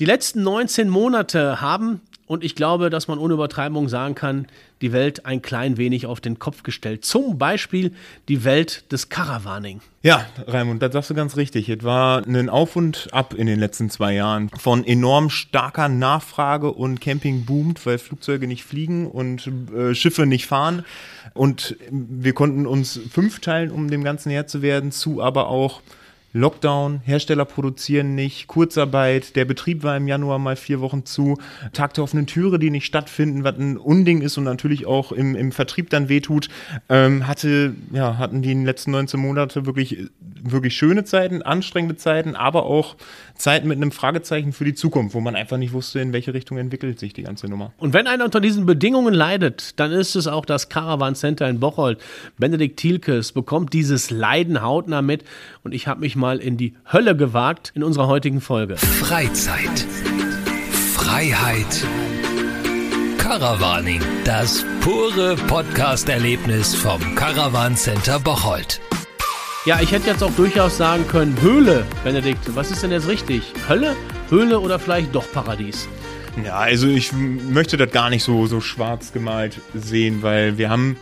Die letzten 19 Monate haben, und ich glaube, dass man ohne Übertreibung sagen kann, die Welt ein klein wenig auf den Kopf gestellt. Zum Beispiel die Welt des Caravaning. Ja, Raimund, das sagst du ganz richtig. Es war ein Auf und Ab in den letzten zwei Jahren. Von enorm starker Nachfrage und Camping boomt, weil Flugzeuge nicht fliegen und äh, Schiffe nicht fahren. Und wir konnten uns fünf teilen, um dem Ganzen Herr zu werden, zu aber auch Lockdown, Hersteller produzieren nicht, Kurzarbeit, der Betrieb war im Januar mal vier Wochen zu, Tag der offenen Türe, die nicht stattfinden, was ein Unding ist und natürlich auch im, im Vertrieb dann wehtut, ähm, hatte, ja, hatten die in den letzten 19 Monate wirklich, wirklich schöne Zeiten, anstrengende Zeiten, aber auch Zeiten mit einem Fragezeichen für die Zukunft, wo man einfach nicht wusste, in welche Richtung entwickelt sich die ganze Nummer. Und wenn einer unter diesen Bedingungen leidet, dann ist es auch das Caravan Center in Bocholt. Benedikt Thielkes bekommt dieses Leiden hautnah mit und ich habe mich mal in die Hölle gewagt in unserer heutigen Folge. Freizeit. Freiheit. Caravaning. Das pure Podcast-Erlebnis vom Caravan Center Bocholt. Ja, ich hätte jetzt auch durchaus sagen können, Höhle, Benedikt. Was ist denn jetzt richtig? Hölle, Höhle oder vielleicht doch Paradies? Ja, also ich möchte das gar nicht so, so schwarz gemalt sehen, weil wir haben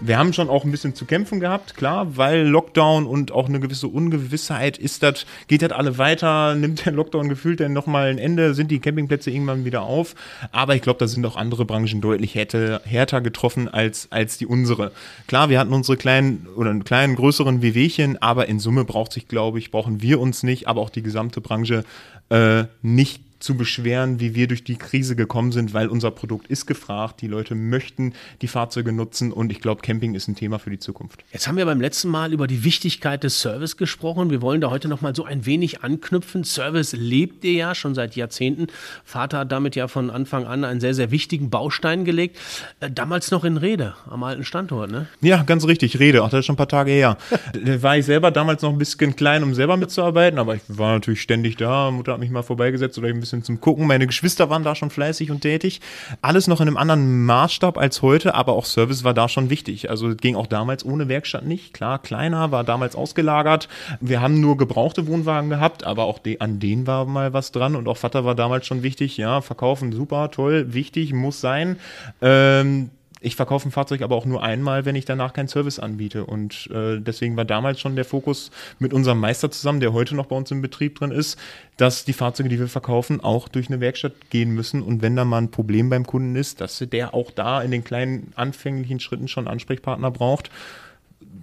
wir haben schon auch ein bisschen zu kämpfen gehabt, klar, weil Lockdown und auch eine gewisse Ungewissheit ist das, geht das alle weiter, nimmt der Lockdown gefühlt dann nochmal ein Ende, sind die Campingplätze irgendwann wieder auf. Aber ich glaube, da sind auch andere Branchen deutlich härter, härter getroffen als, als die unsere. Klar, wir hatten unsere kleinen oder einen kleinen, größeren Wehwehchen, aber in Summe braucht sich, glaube ich, brauchen wir uns nicht, aber auch die gesamte Branche äh, nicht zu beschweren, wie wir durch die Krise gekommen sind, weil unser Produkt ist gefragt, die Leute möchten die Fahrzeuge nutzen und ich glaube, Camping ist ein Thema für die Zukunft. Jetzt haben wir beim letzten Mal über die Wichtigkeit des Service gesprochen. Wir wollen da heute noch mal so ein wenig anknüpfen. Service lebt ihr ja schon seit Jahrzehnten. Vater hat damit ja von Anfang an einen sehr, sehr wichtigen Baustein gelegt. Äh, damals noch in Rede, am alten Standort, ne? Ja, ganz richtig, Rede. Ach, das ist schon ein paar Tage her. da war ich selber damals noch ein bisschen klein, um selber mitzuarbeiten, aber ich war natürlich ständig da. Mutter hat mich mal vorbeigesetzt oder ich ein bisschen zum Gucken. Meine Geschwister waren da schon fleißig und tätig. Alles noch in einem anderen Maßstab als heute, aber auch Service war da schon wichtig. Also ging auch damals ohne Werkstatt nicht. Klar, kleiner, war damals ausgelagert. Wir haben nur gebrauchte Wohnwagen gehabt, aber auch de an denen war mal was dran und auch Vater war damals schon wichtig. Ja, verkaufen, super, toll, wichtig, muss sein. Ähm, ich verkaufe ein Fahrzeug aber auch nur einmal, wenn ich danach keinen Service anbiete. Und äh, deswegen war damals schon der Fokus mit unserem Meister zusammen, der heute noch bei uns im Betrieb drin ist, dass die Fahrzeuge, die wir verkaufen, auch durch eine Werkstatt gehen müssen. Und wenn da mal ein Problem beim Kunden ist, dass der auch da in den kleinen anfänglichen Schritten schon Ansprechpartner braucht,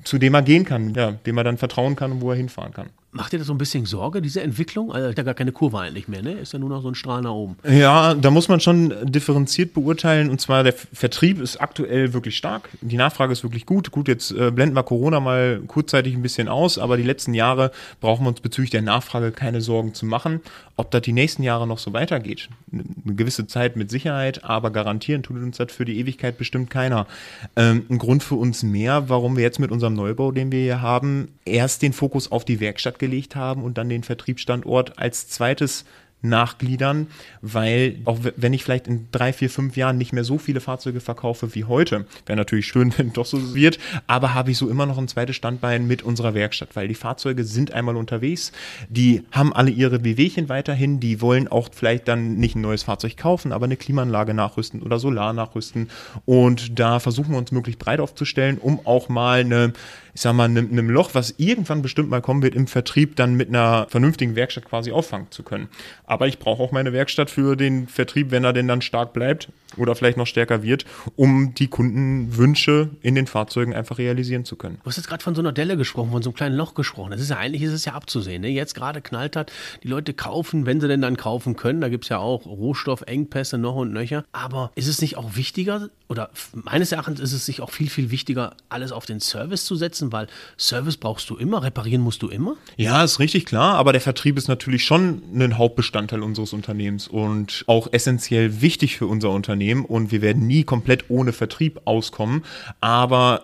zu dem er gehen kann, ja, dem er dann vertrauen kann und wo er hinfahren kann. Macht dir das so ein bisschen Sorge, diese Entwicklung? Also ja gar keine Kurve eigentlich mehr, ne? Ist ja nur noch so ein Strahl nach oben. Ja, da muss man schon differenziert beurteilen. Und zwar der Vertrieb ist aktuell wirklich stark. Die Nachfrage ist wirklich gut. Gut, jetzt äh, blenden wir Corona mal kurzzeitig ein bisschen aus, aber die letzten Jahre brauchen wir uns bezüglich der Nachfrage keine Sorgen zu machen. Ob das die nächsten Jahre noch so weitergeht, eine gewisse Zeit mit Sicherheit, aber garantieren tut uns das für die Ewigkeit bestimmt keiner. Ähm, ein Grund für uns mehr, warum wir jetzt mit unserem Neubau, den wir hier haben, erst den Fokus auf die Werkstatt gelegt haben und dann den Vertriebsstandort als zweites nachgliedern, weil auch wenn ich vielleicht in drei, vier, fünf Jahren nicht mehr so viele Fahrzeuge verkaufe wie heute, wäre natürlich schön, wenn doch so wird, aber habe ich so immer noch ein zweites Standbein mit unserer Werkstatt, weil die Fahrzeuge sind einmal unterwegs, die haben alle ihre WWchen weiterhin, die wollen auch vielleicht dann nicht ein neues Fahrzeug kaufen, aber eine Klimaanlage nachrüsten oder Solar nachrüsten und da versuchen wir uns möglichst breit aufzustellen, um auch mal eine ich sag mal, einem, einem Loch, was irgendwann bestimmt mal kommen wird, im Vertrieb dann mit einer vernünftigen Werkstatt quasi auffangen zu können. Aber ich brauche auch meine Werkstatt für den Vertrieb, wenn er denn dann stark bleibt oder vielleicht noch stärker wird, um die Kundenwünsche in den Fahrzeugen einfach realisieren zu können. Du hast jetzt gerade von so einer Delle gesprochen, von so einem kleinen Loch gesprochen. Das ist ja eigentlich ist es ja abzusehen. Ne? Jetzt gerade knallt hat, die Leute kaufen, wenn sie denn dann kaufen können. Da gibt es ja auch Rohstoffengpässe noch und nöcher. Aber ist es nicht auch wichtiger, oder meines Erachtens ist es sich auch viel, viel wichtiger, alles auf den Service zu setzen, weil Service brauchst du immer, reparieren musst du immer? Ja, ist richtig klar, aber der Vertrieb ist natürlich schon ein Hauptbestandteil unseres Unternehmens und auch essentiell wichtig für unser Unternehmen und wir werden nie komplett ohne Vertrieb auskommen, aber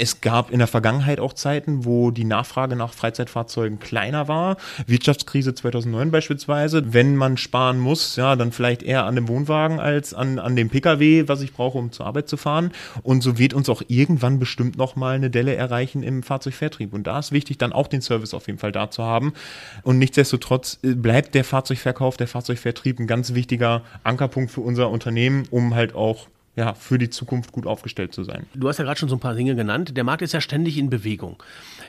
Es gab in der Vergangenheit auch Zeiten, wo die Nachfrage nach Freizeitfahrzeugen kleiner war. Wirtschaftskrise 2009 beispielsweise. Wenn man sparen muss, ja, dann vielleicht eher an dem Wohnwagen als an, an dem Pkw, was ich brauche, um zur Arbeit zu fahren. Und so wird uns auch irgendwann bestimmt nochmal eine Delle erreichen im Fahrzeugvertrieb. Und da ist wichtig, dann auch den Service auf jeden Fall da zu haben. Und nichtsdestotrotz äh, bleibt der Fahrzeugverkauf, der Fahrzeugvertrieb ein ganz wichtiger Ankerpunkt für unser Unternehmen, um halt auch ja, für die Zukunft gut aufgestellt zu sein. Du hast ja gerade schon so ein paar Dinge genannt. Der Markt ist ja ständig in Bewegung.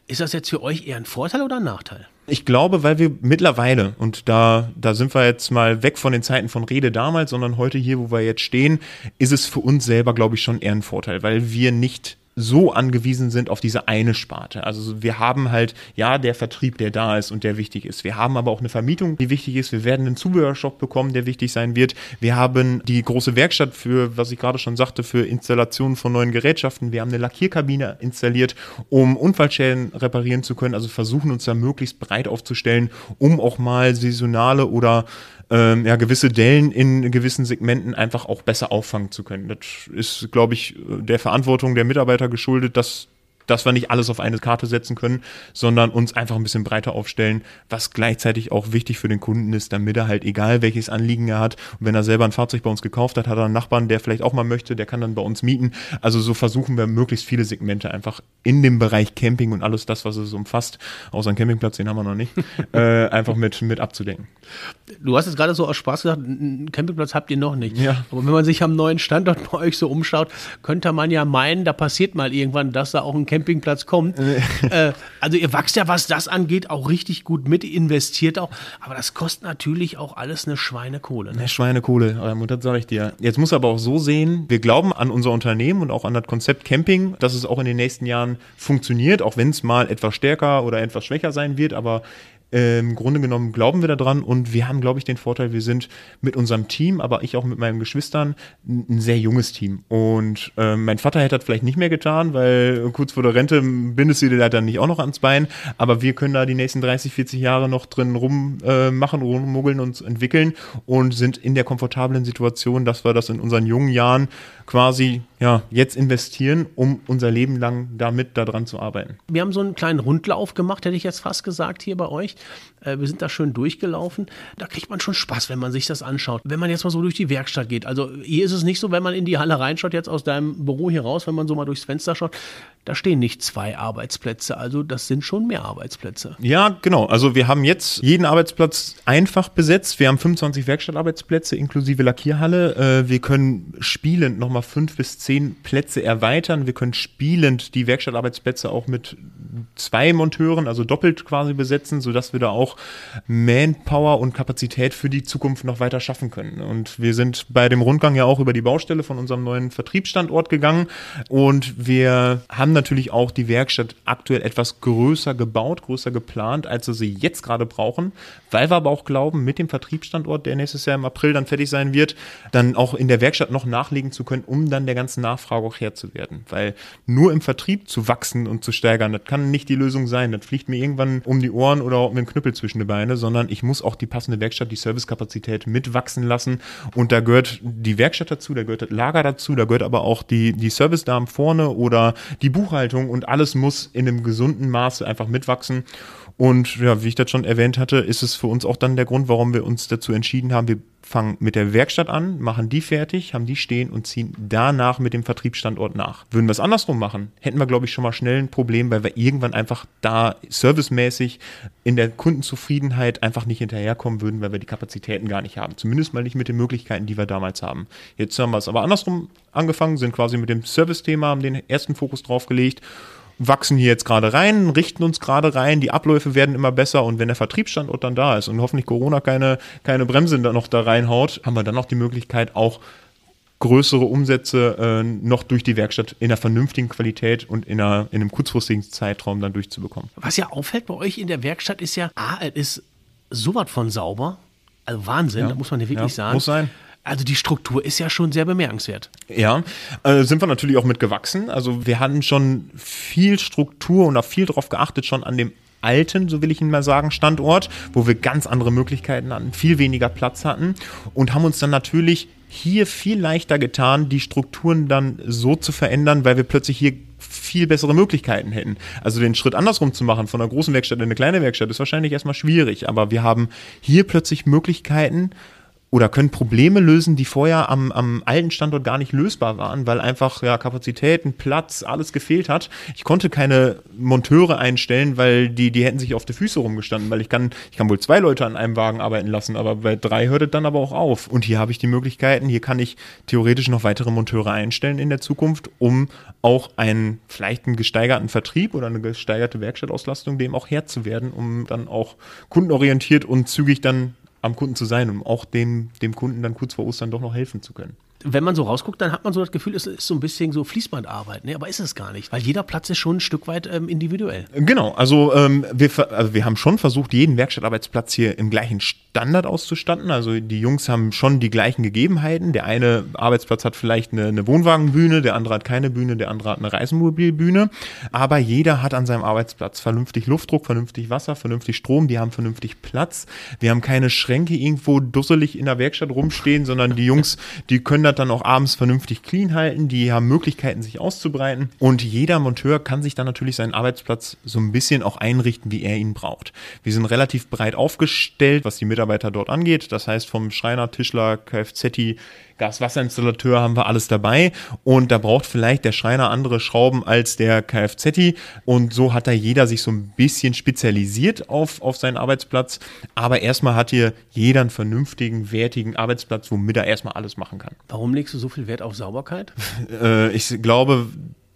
Ist das jetzt für euch eher ein Vorteil oder ein Nachteil? Ich glaube, weil wir mittlerweile, und da, da sind wir jetzt mal weg von den Zeiten von Rede damals, sondern heute hier, wo wir jetzt stehen, ist es für uns selber, glaube ich, schon eher ein Vorteil, weil wir nicht so angewiesen sind auf diese eine Sparte. Also wir haben halt, ja, der Vertrieb, der da ist und der wichtig ist. Wir haben aber auch eine Vermietung, die wichtig ist. Wir werden einen Zubehörshop bekommen, der wichtig sein wird. Wir haben die große Werkstatt für, was ich gerade schon sagte, für Installationen von neuen Gerätschaften. Wir haben eine Lackierkabine installiert, um Unfallschäden reparieren zu können. Also versuchen uns da möglichst breit aufzustellen, um auch mal saisonale oder ähm, ja, gewisse Dellen in gewissen Segmenten einfach auch besser auffangen zu können. Das ist, glaube ich, der Verantwortung der Mitarbeiter geschuldet, dass dass wir nicht alles auf eine Karte setzen können, sondern uns einfach ein bisschen breiter aufstellen, was gleichzeitig auch wichtig für den Kunden ist, damit er halt, egal welches Anliegen er hat, und wenn er selber ein Fahrzeug bei uns gekauft hat, hat er einen Nachbarn, der vielleicht auch mal möchte, der kann dann bei uns mieten. Also so versuchen wir möglichst viele Segmente einfach in dem Bereich Camping und alles das, was es umfasst, außer einen Campingplatz, den haben wir noch nicht, äh, einfach mit, mit abzudenken. Du hast jetzt gerade so aus Spaß gesagt, einen Campingplatz habt ihr noch nicht. Ja. Aber wenn man sich am neuen Standort bei euch so umschaut, könnte man ja meinen, da passiert mal irgendwann, dass da auch ein Campingplatz kommt. äh, also ihr wachst ja, was das angeht, auch richtig gut mit, investiert auch. Aber das kostet natürlich auch alles eine Schweinekohle. Ne? Eine Schweinekohle, und das sage ich dir. Jetzt muss aber auch so sehen, wir glauben an unser Unternehmen und auch an das Konzept Camping, dass es auch in den nächsten Jahren funktioniert, auch wenn es mal etwas stärker oder etwas schwächer sein wird. Aber im Grunde genommen glauben wir daran und wir haben, glaube ich, den Vorteil, wir sind mit unserem Team, aber ich auch mit meinen Geschwistern, ein sehr junges Team. Und äh, mein Vater hätte das vielleicht nicht mehr getan, weil kurz vor der Rente bindest du dir dann nicht auch noch ans Bein. Aber wir können da die nächsten 30, 40 Jahre noch drin rummachen, äh, rummuggeln und entwickeln und sind in der komfortablen Situation, dass wir das in unseren jungen Jahren quasi ja, jetzt investieren, um unser Leben lang damit daran zu arbeiten. Wir haben so einen kleinen Rundlauf gemacht, hätte ich jetzt fast gesagt, hier bei euch. Äh, wir sind da schön durchgelaufen. Da kriegt man schon Spaß, wenn man sich das anschaut. Wenn man jetzt mal so durch die Werkstatt geht. Also hier ist es nicht so, wenn man in die Halle reinschaut, jetzt aus deinem Büro hier raus, wenn man so mal durchs Fenster schaut, da stehen nicht zwei Arbeitsplätze. Also das sind schon mehr Arbeitsplätze. Ja, genau. Also wir haben jetzt jeden Arbeitsplatz einfach besetzt. Wir haben 25 Werkstattarbeitsplätze inklusive Lackierhalle. Äh, wir können spielend nochmal fünf bis zehn Plätze erweitern. Wir können spielend die Werkstattarbeitsplätze auch mit zwei Monteuren, also doppelt quasi besetzen, sodass wir da auch Manpower und Kapazität für die Zukunft noch weiter schaffen können. Und wir sind bei dem Rundgang ja auch über die Baustelle von unserem neuen Vertriebsstandort gegangen und wir haben natürlich auch die Werkstatt aktuell etwas größer gebaut, größer geplant, als wir sie jetzt gerade brauchen, weil wir aber auch glauben, mit dem Vertriebsstandort, der nächstes Jahr im April dann fertig sein wird, dann auch in der Werkstatt noch nachlegen zu können, um dann der ganzen Nachfrage auch Herr zu werden. Weil nur im Vertrieb zu wachsen und zu steigern, das kann nicht die Lösung sein. Das fliegt mir irgendwann um die Ohren oder mit dem Knüppel zwischen die Beine, sondern ich muss auch die passende Werkstatt, die Servicekapazität mitwachsen lassen. Und da gehört die Werkstatt dazu, da gehört das Lager dazu, da gehört aber auch die, die Service-Damen vorne oder die Buchhaltung und alles muss in einem gesunden Maße einfach mitwachsen. Und ja, wie ich das schon erwähnt hatte, ist es für uns auch dann der Grund, warum wir uns dazu entschieden haben, wir fangen mit der Werkstatt an, machen die fertig, haben die stehen und ziehen danach mit dem Vertriebsstandort nach. Würden wir es andersrum machen, hätten wir, glaube ich, schon mal schnell ein Problem, weil wir irgendwann einfach da servicemäßig in der Kundenzufriedenheit einfach nicht hinterherkommen würden, weil wir die Kapazitäten gar nicht haben. Zumindest mal nicht mit den Möglichkeiten, die wir damals haben. Jetzt haben wir es aber andersrum angefangen, sind quasi mit dem Service-Thema, haben den ersten Fokus drauf gelegt wachsen hier jetzt gerade rein, richten uns gerade rein, die Abläufe werden immer besser und wenn der Vertriebsstandort dann da ist und hoffentlich Corona keine, keine Bremse da noch da reinhaut, haben wir dann noch die Möglichkeit, auch größere Umsätze äh, noch durch die Werkstatt in einer vernünftigen Qualität und in, einer, in einem kurzfristigen Zeitraum dann durchzubekommen. Was ja auffällt bei euch in der Werkstatt ist ja, A, es ist sowas von sauber. Also Wahnsinn, ja, da muss man ja wirklich ja, sagen. Muss sein. Also die Struktur ist ja schon sehr bemerkenswert. Ja, äh, sind wir natürlich auch mit gewachsen. Also wir hatten schon viel Struktur und auch viel darauf geachtet, schon an dem alten, so will ich ihn mal sagen, Standort, wo wir ganz andere Möglichkeiten hatten, viel weniger Platz hatten und haben uns dann natürlich hier viel leichter getan, die Strukturen dann so zu verändern, weil wir plötzlich hier viel bessere Möglichkeiten hätten. Also den Schritt andersrum zu machen, von einer großen Werkstatt in eine kleine Werkstatt, ist wahrscheinlich erstmal schwierig. Aber wir haben hier plötzlich Möglichkeiten, oder können Probleme lösen, die vorher am, am alten Standort gar nicht lösbar waren, weil einfach ja Kapazitäten, Platz, alles gefehlt hat. Ich konnte keine Monteure einstellen, weil die, die hätten sich auf die Füße rumgestanden, weil ich kann, ich kann wohl zwei Leute an einem Wagen arbeiten lassen, aber bei drei hört es dann aber auch auf. Und hier habe ich die Möglichkeiten, hier kann ich theoretisch noch weitere Monteure einstellen in der Zukunft, um auch einen vielleicht einen gesteigerten Vertrieb oder eine gesteigerte Werkstattauslastung dem auch Herr zu werden, um dann auch kundenorientiert und zügig dann am Kunden zu sein, um auch dem, dem Kunden dann kurz vor Ostern doch noch helfen zu können wenn man so rausguckt, dann hat man so das Gefühl, es ist so ein bisschen so Fließbandarbeit, ne? aber ist es gar nicht, weil jeder Platz ist schon ein Stück weit ähm, individuell. Genau, also, ähm, wir, also wir haben schon versucht, jeden Werkstattarbeitsplatz hier im gleichen Standard auszustatten. Also die Jungs haben schon die gleichen Gegebenheiten. Der eine Arbeitsplatz hat vielleicht eine, eine Wohnwagenbühne, der andere hat keine Bühne, der andere hat eine Reisemobilbühne. Aber jeder hat an seinem Arbeitsplatz vernünftig Luftdruck, vernünftig Wasser, vernünftig Strom, die haben vernünftig Platz. Wir haben keine Schränke irgendwo dusselig in der Werkstatt rumstehen, sondern die Jungs, die können da das dann auch abends vernünftig clean halten, die haben Möglichkeiten, sich auszubreiten und jeder Monteur kann sich dann natürlich seinen Arbeitsplatz so ein bisschen auch einrichten, wie er ihn braucht. Wir sind relativ breit aufgestellt, was die Mitarbeiter dort angeht. Das heißt, vom Schreiner, Tischler, Kfz, Gaswasserinstallateur haben wir alles dabei und da braucht vielleicht der Schreiner andere Schrauben als der Kfz und so hat da jeder sich so ein bisschen spezialisiert auf, auf seinen Arbeitsplatz, aber erstmal hat hier jeder einen vernünftigen, wertigen Arbeitsplatz, womit er erstmal alles machen kann. Warum legst du so viel Wert auf Sauberkeit? äh, ich glaube,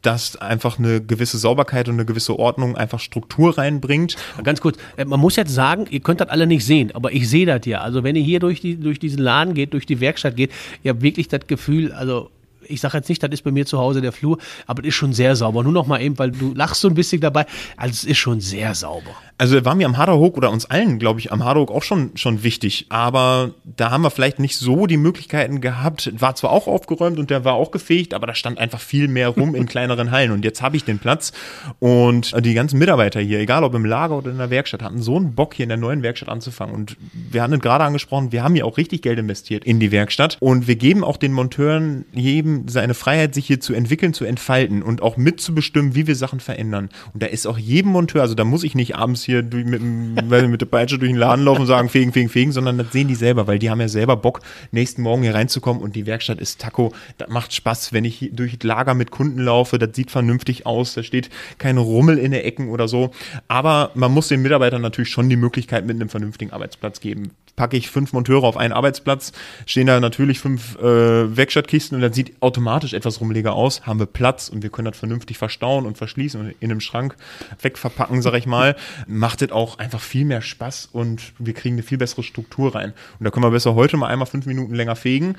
dass einfach eine gewisse Sauberkeit und eine gewisse Ordnung einfach Struktur reinbringt. Ganz kurz, äh, man muss jetzt sagen, ihr könnt das alle nicht sehen, aber ich sehe das ja. Also wenn ihr hier durch, die, durch diesen Laden geht, durch die Werkstatt geht, ihr habt wirklich das Gefühl, also ich sage jetzt nicht, das ist bei mir zu Hause der Flur, aber es ist schon sehr sauber. Nur noch mal eben, weil du lachst so ein bisschen dabei. Also es ist schon sehr sauber. Also war mir am Haderhook oder uns allen, glaube ich, am Haderhook auch schon, schon wichtig. Aber da haben wir vielleicht nicht so die Möglichkeiten gehabt. War zwar auch aufgeräumt und der war auch gefegt, aber da stand einfach viel mehr rum in kleineren Hallen. Und jetzt habe ich den Platz. Und die ganzen Mitarbeiter hier, egal ob im Lager oder in der Werkstatt, hatten so einen Bock, hier in der neuen Werkstatt anzufangen. Und wir hatten gerade angesprochen, wir haben hier auch richtig Geld investiert in die Werkstatt. Und wir geben auch den Monteuren jedem seine Freiheit, sich hier zu entwickeln, zu entfalten und auch mitzubestimmen, wie wir Sachen verändern. Und da ist auch jedem Monteur, also da muss ich nicht abends hier durch, mit, mit der Peitsche durch den Laden laufen und sagen, fegen, fegen, fegen, sondern das sehen die selber, weil die haben ja selber Bock, nächsten Morgen hier reinzukommen und die Werkstatt ist Taco. Das macht Spaß, wenn ich durch Lager mit Kunden laufe, das sieht vernünftig aus, da steht kein Rummel in den Ecken oder so. Aber man muss den Mitarbeitern natürlich schon die Möglichkeit mit einem vernünftigen Arbeitsplatz geben packe ich fünf Monteure auf einen Arbeitsplatz, stehen da natürlich fünf äh, Werkstattkisten und dann sieht automatisch etwas rummeliger aus, haben wir Platz und wir können das vernünftig verstauen und verschließen und in einem Schrank wegverpacken, sag ich mal, macht es auch einfach viel mehr Spaß und wir kriegen eine viel bessere Struktur rein. Und da können wir besser heute mal einmal fünf Minuten länger fegen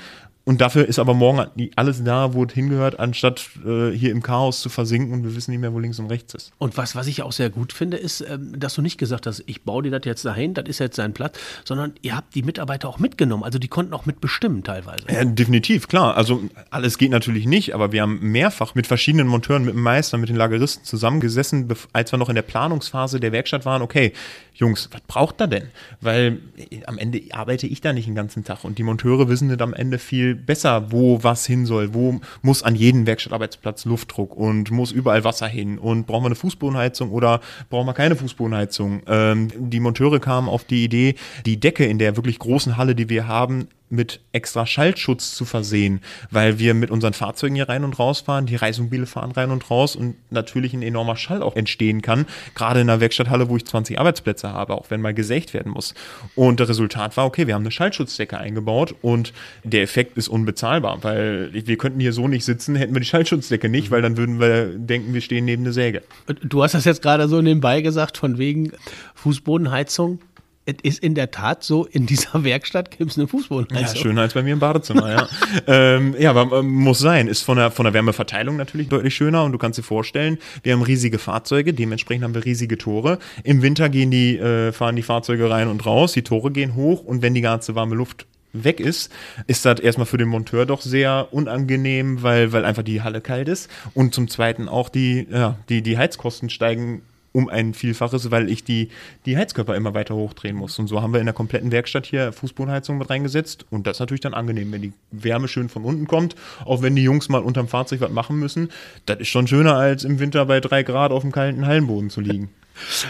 und dafür ist aber morgen alles da, wo es hingehört, anstatt äh, hier im Chaos zu versinken und wir wissen nicht mehr, wo links und rechts ist. Und was, was ich auch sehr gut finde, ist, ähm, dass du nicht gesagt hast, ich baue dir das jetzt dahin, das ist jetzt sein Platz, sondern ihr habt die Mitarbeiter auch mitgenommen. Also die konnten auch mitbestimmen teilweise. Ja, definitiv, klar. Also alles geht natürlich nicht, aber wir haben mehrfach mit verschiedenen Monteuren, mit dem Meister, mit den Lageristen zusammengesessen, als wir noch in der Planungsphase der Werkstatt waren. Okay, Jungs, was braucht er denn? Weil äh, am Ende arbeite ich da nicht den ganzen Tag und die Monteure wissen nicht am Ende viel besser, wo was hin soll. Wo muss an jedem Werkstattarbeitsplatz Luftdruck und muss überall Wasser hin und brauchen wir eine Fußbodenheizung oder brauchen wir keine Fußbodenheizung? Ähm, die Monteure kamen auf die Idee, die Decke in der wirklich großen Halle, die wir haben, mit extra Schaltschutz zu versehen, weil wir mit unseren Fahrzeugen hier rein und raus fahren, die Reismobile fahren rein und raus und natürlich ein enormer Schall auch entstehen kann, gerade in einer Werkstatthalle, wo ich 20 Arbeitsplätze habe, auch wenn mal gesägt werden muss. Und das Resultat war, okay, wir haben eine Schaltschutzdecke eingebaut und der Effekt ist unbezahlbar, weil wir könnten hier so nicht sitzen, hätten wir die Schaltschutzdecke nicht, weil dann würden wir denken, wir stehen neben einer Säge. Du hast das jetzt gerade so nebenbei gesagt, von wegen Fußbodenheizung es ist in der Tat so, in dieser Werkstatt gibt es eine Fußbodenheizung. Ja, schöner als bei mir im Badezimmer, ja. ähm, ja, aber ähm, muss sein. Ist von der, von der Wärmeverteilung natürlich deutlich schöner und du kannst dir vorstellen, wir haben riesige Fahrzeuge, dementsprechend haben wir riesige Tore. Im Winter gehen die, äh, fahren die Fahrzeuge rein und raus, die Tore gehen hoch und wenn die ganze warme Luft weg ist, ist das erstmal für den Monteur doch sehr unangenehm, weil, weil einfach die Halle kalt ist. Und zum Zweiten auch die, ja, die, die Heizkosten steigen um ein Vielfaches, weil ich die, die Heizkörper immer weiter hochdrehen muss. Und so haben wir in der kompletten Werkstatt hier Fußbodenheizung mit reingesetzt. Und das ist natürlich dann angenehm, wenn die Wärme schön von unten kommt, auch wenn die Jungs mal unterm Fahrzeug was machen müssen. Das ist schon schöner, als im Winter bei drei Grad auf dem kalten Hallenboden zu liegen.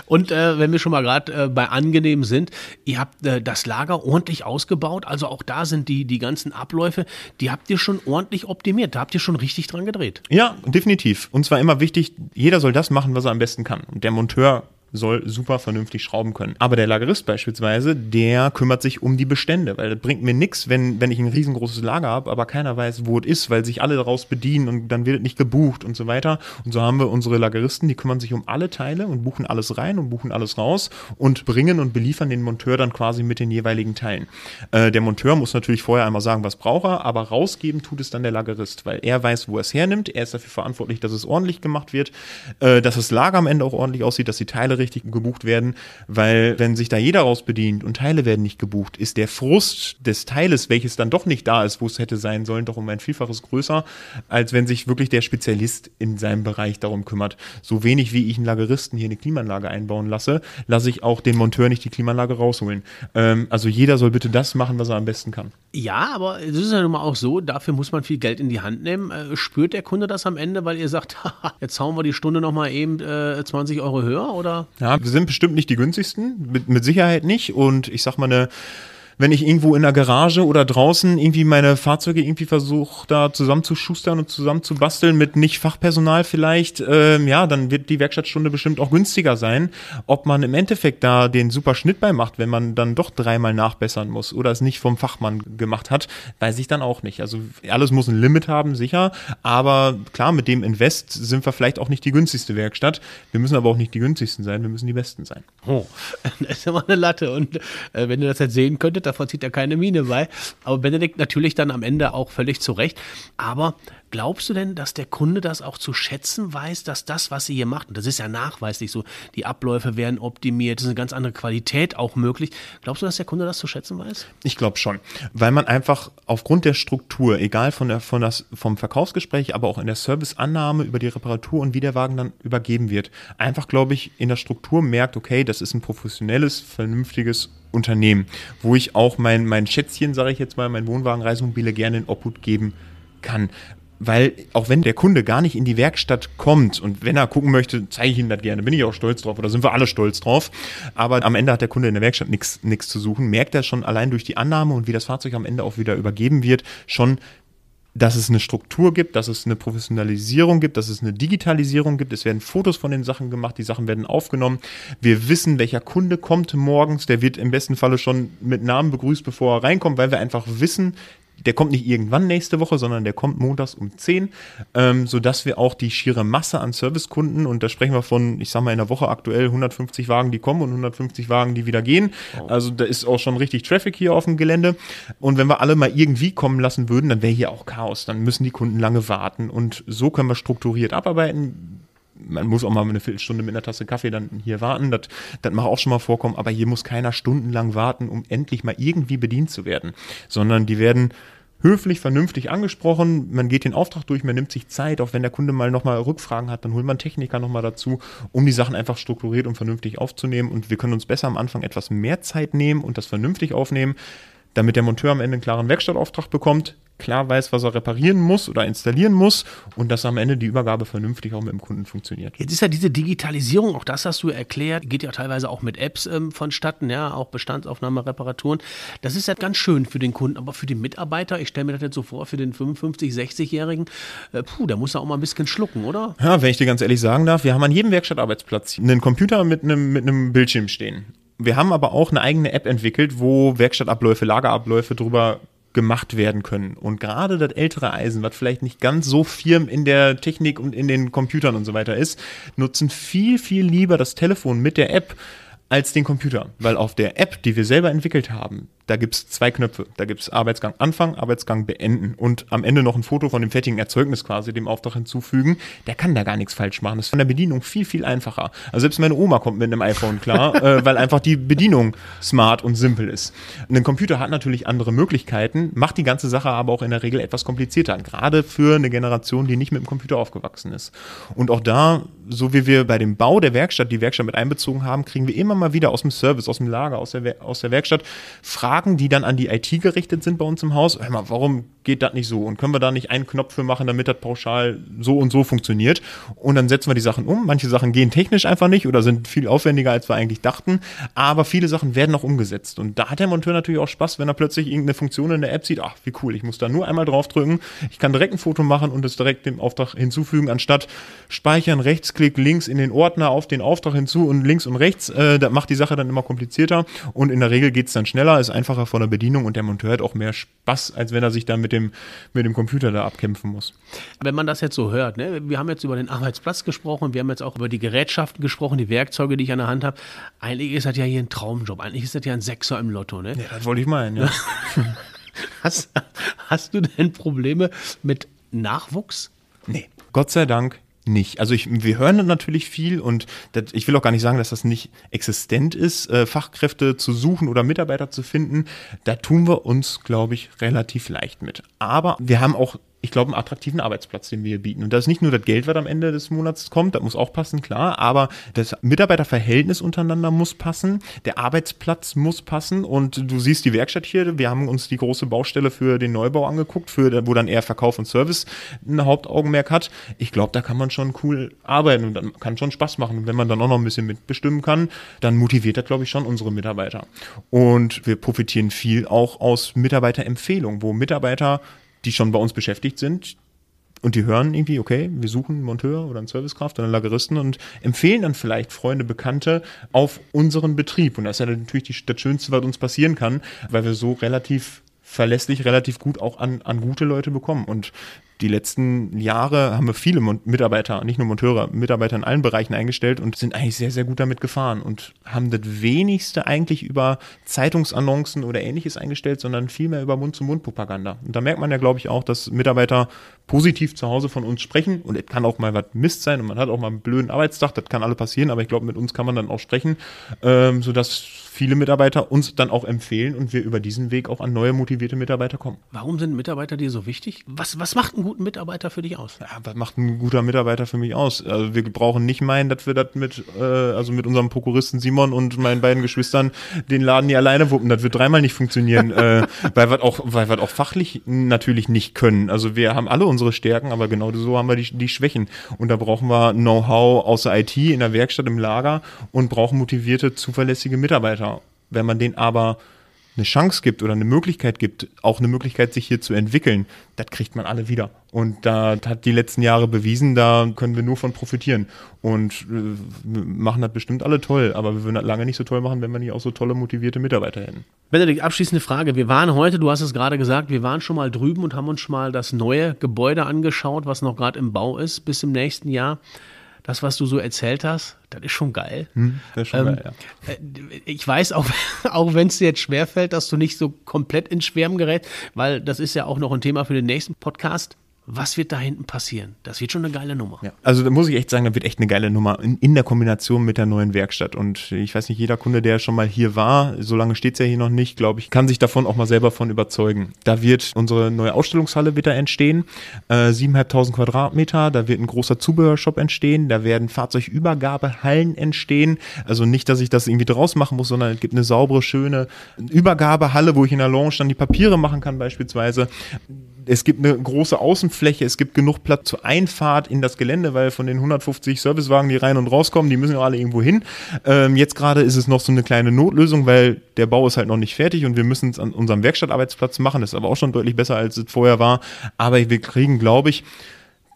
Und äh, wenn wir schon mal gerade äh, bei angenehm sind, ihr habt äh, das Lager ordentlich ausgebaut. Also auch da sind die, die ganzen Abläufe, die habt ihr schon ordentlich optimiert. Da habt ihr schon richtig dran gedreht. Ja, definitiv. Und zwar immer wichtig, jeder soll das machen, was er am besten kann. Und der Monteur soll super vernünftig schrauben können. Aber der Lagerist beispielsweise, der kümmert sich um die Bestände, weil das bringt mir nichts, wenn, wenn ich ein riesengroßes Lager habe, aber keiner weiß, wo es ist, weil sich alle daraus bedienen und dann wird es nicht gebucht und so weiter. Und so haben wir unsere Lageristen, die kümmern sich um alle Teile und buchen alles rein und buchen alles raus und bringen und beliefern den Monteur dann quasi mit den jeweiligen Teilen. Äh, der Monteur muss natürlich vorher einmal sagen, was braucht er, aber rausgeben tut es dann der Lagerist, weil er weiß, wo er es hernimmt. Er ist dafür verantwortlich, dass es ordentlich gemacht wird, äh, dass das Lager am Ende auch ordentlich aussieht, dass die Teile richtig gebucht werden, weil wenn sich da jeder raus bedient und Teile werden nicht gebucht, ist der Frust des Teiles, welches dann doch nicht da ist, wo es hätte sein sollen, doch um ein Vielfaches größer, als wenn sich wirklich der Spezialist in seinem Bereich darum kümmert. So wenig wie ich einen Lageristen hier eine Klimaanlage einbauen lasse, lasse ich auch den Monteur nicht die Klimaanlage rausholen. Ähm, also jeder soll bitte das machen, was er am besten kann. Ja, aber es ist ja nun mal auch so, dafür muss man viel Geld in die Hand nehmen. Äh, spürt der Kunde das am Ende, weil ihr sagt, jetzt hauen wir die Stunde nochmal eben äh, 20 Euro höher oder? Ja, wir sind bestimmt nicht die günstigsten, mit, mit Sicherheit nicht. Und ich sag mal, eine wenn ich irgendwo in der Garage oder draußen irgendwie meine Fahrzeuge irgendwie versuche, da zusammenzuschustern und zusammenzubasteln mit nicht Fachpersonal vielleicht, ähm, ja, dann wird die Werkstattstunde bestimmt auch günstiger sein. Ob man im Endeffekt da den super Schnitt bei macht, wenn man dann doch dreimal nachbessern muss oder es nicht vom Fachmann gemacht hat, weiß ich dann auch nicht. Also alles muss ein Limit haben, sicher, aber klar, mit dem Invest sind wir vielleicht auch nicht die günstigste Werkstatt. Wir müssen aber auch nicht die günstigsten sein, wir müssen die besten sein. Oh, das ist immer eine Latte. Und äh, wenn ihr das jetzt sehen könntet, davon zieht er keine Miene bei. Aber Benedikt natürlich dann am Ende auch völlig zurecht. Aber glaubst du denn, dass der Kunde das auch zu schätzen weiß, dass das, was sie hier macht, und das ist ja nachweislich so, die Abläufe werden optimiert, es ist eine ganz andere Qualität auch möglich. Glaubst du, dass der Kunde das zu schätzen weiß? Ich glaube schon, weil man einfach aufgrund der Struktur, egal von der, von das, vom Verkaufsgespräch, aber auch in der Serviceannahme über die Reparatur und wie der Wagen dann übergeben wird, einfach, glaube ich, in der Struktur merkt, okay, das ist ein professionelles, vernünftiges Unternehmen, wo ich auch mein, mein Schätzchen, sage ich jetzt mal, mein Wohnwagen Reisemobile gerne in Obhut geben kann. Weil auch wenn der Kunde gar nicht in die Werkstatt kommt und wenn er gucken möchte, zeige ich ihm das gerne, bin ich auch stolz drauf oder sind wir alle stolz drauf. Aber am Ende hat der Kunde in der Werkstatt nichts zu suchen, merkt er schon allein durch die Annahme und wie das Fahrzeug am Ende auch wieder übergeben wird, schon, dass es eine Struktur gibt, dass es eine Professionalisierung gibt, dass es eine Digitalisierung gibt. Es werden Fotos von den Sachen gemacht, die Sachen werden aufgenommen. Wir wissen, welcher Kunde kommt morgens. Der wird im besten Falle schon mit Namen begrüßt, bevor er reinkommt, weil wir einfach wissen, der kommt nicht irgendwann nächste Woche, sondern der kommt montags um 10, ähm, sodass wir auch die schiere Masse an Servicekunden, und da sprechen wir von, ich sag mal, in der Woche aktuell 150 Wagen, die kommen und 150 Wagen, die wieder gehen. Oh. Also da ist auch schon richtig Traffic hier auf dem Gelände. Und wenn wir alle mal irgendwie kommen lassen würden, dann wäre hier auch Chaos. Dann müssen die Kunden lange warten. Und so können wir strukturiert abarbeiten man muss auch mal eine Viertelstunde mit einer Tasse Kaffee dann hier warten. Das, das mag auch schon mal vorkommen, aber hier muss keiner stundenlang warten, um endlich mal irgendwie bedient zu werden. Sondern die werden höflich, vernünftig angesprochen. Man geht den Auftrag durch, man nimmt sich Zeit, auch wenn der Kunde mal nochmal Rückfragen hat, dann holt man Techniker nochmal dazu, um die Sachen einfach strukturiert und vernünftig aufzunehmen. Und wir können uns besser am Anfang etwas mehr Zeit nehmen und das vernünftig aufnehmen, damit der Monteur am Ende einen klaren Werkstattauftrag bekommt, klar weiß, was er reparieren muss oder installieren muss und dass am Ende die Übergabe vernünftig auch mit dem Kunden funktioniert. Jetzt ist ja diese Digitalisierung, auch das hast du erklärt, geht ja teilweise auch mit Apps ähm, vonstatten, ja, auch Bestandsaufnahme, Reparaturen. Das ist ja ganz schön für den Kunden, aber für die Mitarbeiter, ich stelle mir das jetzt so vor, für den 55-, 60-Jährigen, äh, puh, der muss ja auch mal ein bisschen schlucken, oder? Ja, wenn ich dir ganz ehrlich sagen darf, wir haben an jedem Werkstattarbeitsplatz einen Computer mit einem, mit einem Bildschirm stehen. Wir haben aber auch eine eigene App entwickelt, wo Werkstattabläufe, Lagerabläufe drüber gemacht werden können. Und gerade das ältere Eisen, was vielleicht nicht ganz so firm in der Technik und in den Computern und so weiter ist, nutzen viel, viel lieber das Telefon mit der App als den Computer. Weil auf der App, die wir selber entwickelt haben, Da gibt es zwei Knöpfe. Da gibt es Arbeitsgang Anfang, Arbeitsgang beenden und am Ende noch ein Foto von dem fertigen Erzeugnis quasi dem Auftrag hinzufügen. Der kann da gar nichts falsch machen. Das ist von der Bedienung viel, viel einfacher. Also selbst meine Oma kommt mit einem iPhone klar, äh, weil einfach die Bedienung smart und simpel ist. Ein Computer hat natürlich andere Möglichkeiten, macht die ganze Sache aber auch in der Regel etwas komplizierter. Gerade für eine Generation, die nicht mit dem Computer aufgewachsen ist. Und auch da, so wie wir bei dem Bau der Werkstatt die Werkstatt mit einbezogen haben, kriegen wir immer mal wieder aus dem Service, aus dem Lager, aus der, aus der Werkstatt Fragen Fragen, die dann an die IT gerichtet sind bei uns im Haus. Hör mal, warum geht das nicht so? Und können wir da nicht einen Knopf für machen, damit das pauschal so und so funktioniert? Und dann setzen wir die Sachen um. Manche Sachen gehen technisch einfach nicht oder sind viel aufwendiger, als wir eigentlich dachten. Aber viele Sachen werden noch umgesetzt. Und da hat der Monteur natürlich auch Spaß, wenn er plötzlich irgendeine Funktion in der App sieht. Ach, wie cool, ich muss da nur einmal draufdrücken. Ich kann direkt ein Foto machen und es direkt dem Auftrag hinzufügen, anstatt speichern, Rechtsklick, links in den Ordner auf den Auftrag hinzu und links und rechts. Äh, das macht die Sache dann immer komplizierter. Und in der Regel geht es dann schneller, ist einfacher von der Bedienung und der Monteur hat auch mehr Spaß, als wenn er sich dann mit dem, mit dem Computer da abkämpfen muss. Wenn man das jetzt so hört, ne? wir haben jetzt über den Arbeitsplatz gesprochen, wir haben jetzt auch über die Gerätschaften gesprochen, die Werkzeuge, die ich an der Hand habe. Eigentlich ist das ja hier ein Traumjob, eigentlich ist das ja ein Sechser im Lotto. Ne? Ja, das wollte ich meinen, ja. hast, hast du denn Probleme mit Nachwuchs? Nee, Gott sei Dank nicht. Also ich, wir hören natürlich viel und das, ich will auch gar nicht sagen, dass das nicht existent ist, äh, Fachkräfte zu suchen oder Mitarbeiter zu finden. Da tun wir uns, glaube ich, relativ leicht mit. Aber wir haben auch ich glaube, einen attraktiven Arbeitsplatz, den wir hier bieten. Und das ist nicht nur das Geld, was am Ende des Monats kommt, das muss auch passen, klar, aber das Mitarbeiterverhältnis untereinander muss passen, der Arbeitsplatz muss passen und du siehst die Werkstatt hier, wir haben uns die große Baustelle für den Neubau angeguckt, für, wo dann eher Verkauf und Service ein Hauptaugenmerk hat. Ich glaube, da kann man schon cool arbeiten und dann kann schon Spaß machen. Und wenn man dann auch noch ein bisschen mitbestimmen kann, dann motiviert das, glaube ich, schon unsere Mitarbeiter. Und wir profitieren viel auch aus Mitarbeiterempfehlungen, wo Mitarbeiter die schon bei uns beschäftigt sind. Und die hören irgendwie, okay, wir suchen einen Monteur oder einen Servicekraft oder einen Lageristen und empfehlen dann vielleicht Freunde, Bekannte auf unseren Betrieb. Und das ist ja natürlich das Schönste, was uns passieren kann, weil wir so relativ verlässlich, relativ gut auch an, an gute Leute bekommen. Und die letzten Jahre haben wir viele Mitarbeiter, nicht nur Monteure, Mitarbeiter in allen Bereichen eingestellt und sind eigentlich sehr, sehr gut damit gefahren und haben das wenigste eigentlich über Zeitungsannoncen oder ähnliches eingestellt, sondern vielmehr über Mund-zu-Mund-Propaganda. Und da merkt man ja, glaube ich, auch, dass Mitarbeiter positiv zu Hause von uns sprechen und es kann auch mal was Mist sein und man hat auch mal einen blöden Arbeitstag, das kann alle passieren, aber ich glaube, mit uns kann man dann auch sprechen, ähm, sodass viele Mitarbeiter uns dann auch empfehlen und wir über diesen Weg auch an neue motivierte Mitarbeiter kommen. Warum sind Mitarbeiter dir so wichtig? Was, was macht einen guten Mitarbeiter für dich aus? Ja, was macht ein guter Mitarbeiter für mich aus? Also wir brauchen nicht meinen, dass wir das mit, äh, also mit unserem Prokuristen Simon und meinen beiden Geschwistern den Laden hier alleine wuppen. Das wird dreimal nicht funktionieren, äh, weil wir auch, weil wir auch fachlich natürlich nicht können. Also wir haben alle unsere Stärken, aber genau so haben wir die, die Schwächen. Und da brauchen wir Know-how aus der IT, in der Werkstatt, im Lager und brauchen motivierte, zuverlässige Mitarbeiter. Wenn man den aber eine Chance gibt oder eine Möglichkeit gibt, auch eine Möglichkeit, sich hier zu entwickeln, das kriegt man alle wieder. Und da hat die letzten Jahre bewiesen, da können wir nur von profitieren. Und äh, machen das bestimmt alle toll, aber wir würden das lange nicht so toll machen, wenn wir nicht auch so tolle, motivierte Mitarbeiter hätten. Benedikt, abschließende Frage. Wir waren heute, du hast es gerade gesagt, wir waren schon mal drüben und haben uns schon mal das neue Gebäude angeschaut, was noch gerade im Bau ist, bis im nächsten Jahr das, was du so erzählt hast, das ist schon geil. Hm, das ist schon ähm, geil, ja. Äh, ich weiß, auch, auch wenn es dir jetzt schwerfällt, dass du nicht so komplett ins Schwärmen gerätst, weil das ist ja auch noch ein Thema für den nächsten Podcast was wird da hinten passieren? Das wird schon eine geile Nummer. Ja, also da muss ich echt sagen, da wird echt eine geile Nummer in, in, der Kombination mit der neuen Werkstatt. Und ich weiß nicht, jeder Kunde, der schon mal hier war, so lange steht es ja hier noch nicht, glaube ich, kann sich davon auch mal selber von überzeugen. Da wird unsere neue Ausstellungshalle wieder entstehen, äh, 7.500 Quadratmeter, da wird ein großer Zubehörshop entstehen, da werden Fahrzeugübergabehallen entstehen. Also nicht, dass ich das irgendwie draus machen muss, sondern es gibt eine saubere, schöne Übergabehalle, wo ich in der Lounge dann die Papiere machen kann beispielsweise es gibt eine große Außenfläche, es gibt genug Platz zur Einfahrt in das Gelände, weil von den 150 Servicewagen, die rein und rauskommen, die müssen ja alle irgendwo hin. Ähm, jetzt gerade ist es noch so eine kleine Notlösung, weil der Bau ist halt noch nicht fertig und wir müssen es an unserem Werkstattarbeitsplatz machen. Das ist aber auch schon deutlich besser, als es vorher war. Aber wir kriegen, glaube ich,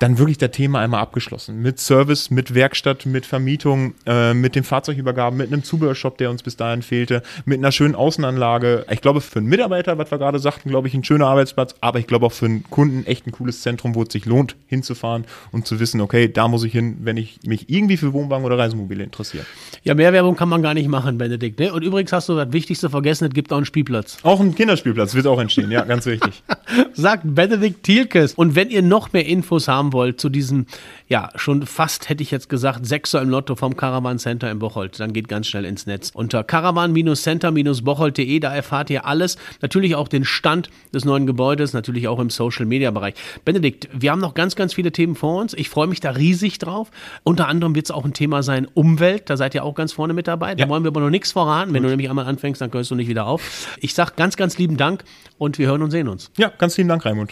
dann wirklich das Thema einmal abgeschlossen. Mit Service, mit Werkstatt, mit Vermietung, äh, mit dem Fahrzeugübergaben, mit einem Zubehörshop, der uns bis dahin fehlte, mit einer schönen Außenanlage. Ich glaube, für einen Mitarbeiter, was wir gerade sagten, glaube ich, ein schöner Arbeitsplatz, aber ich glaube auch für einen Kunden echt ein cooles Zentrum, wo es sich lohnt, hinzufahren und zu wissen, okay, da muss ich hin, wenn ich mich irgendwie für Wohnwagen oder Reisemobile interessiere. Ja, mehr Werbung kann man gar nicht machen, Benedikt. Ne? Und übrigens hast du das Wichtigste vergessen, es gibt auch einen Spielplatz. Auch ein Kinderspielplatz wird auch entstehen, ja, ganz richtig. Sagt Benedikt Thielkes. Und wenn ihr noch mehr Infos haben wollt zu diesem, ja, schon fast hätte ich jetzt gesagt, Sechser im Lotto vom Caravan Center in Bocholt, dann geht ganz schnell ins Netz. Unter caravan-center-bocholt.de, da erfahrt ihr alles. Natürlich auch den Stand des neuen Gebäudes, natürlich auch im Social-Media-Bereich. Benedikt, wir haben noch ganz, ganz viele Themen vor uns. Ich freue mich da riesig drauf. Unter anderem wird es auch ein Thema sein Umwelt. Da seid ihr auch ganz vorne mit dabei. Da Ja. wollen wir aber noch nichts verraten. Wenn du nämlich einmal anfängst, dann hörst du nicht wieder auf. Ich sage ganz, ganz lieben Dank und wir hören und sehen uns. Ja, ganz lieben Dank, Raimund.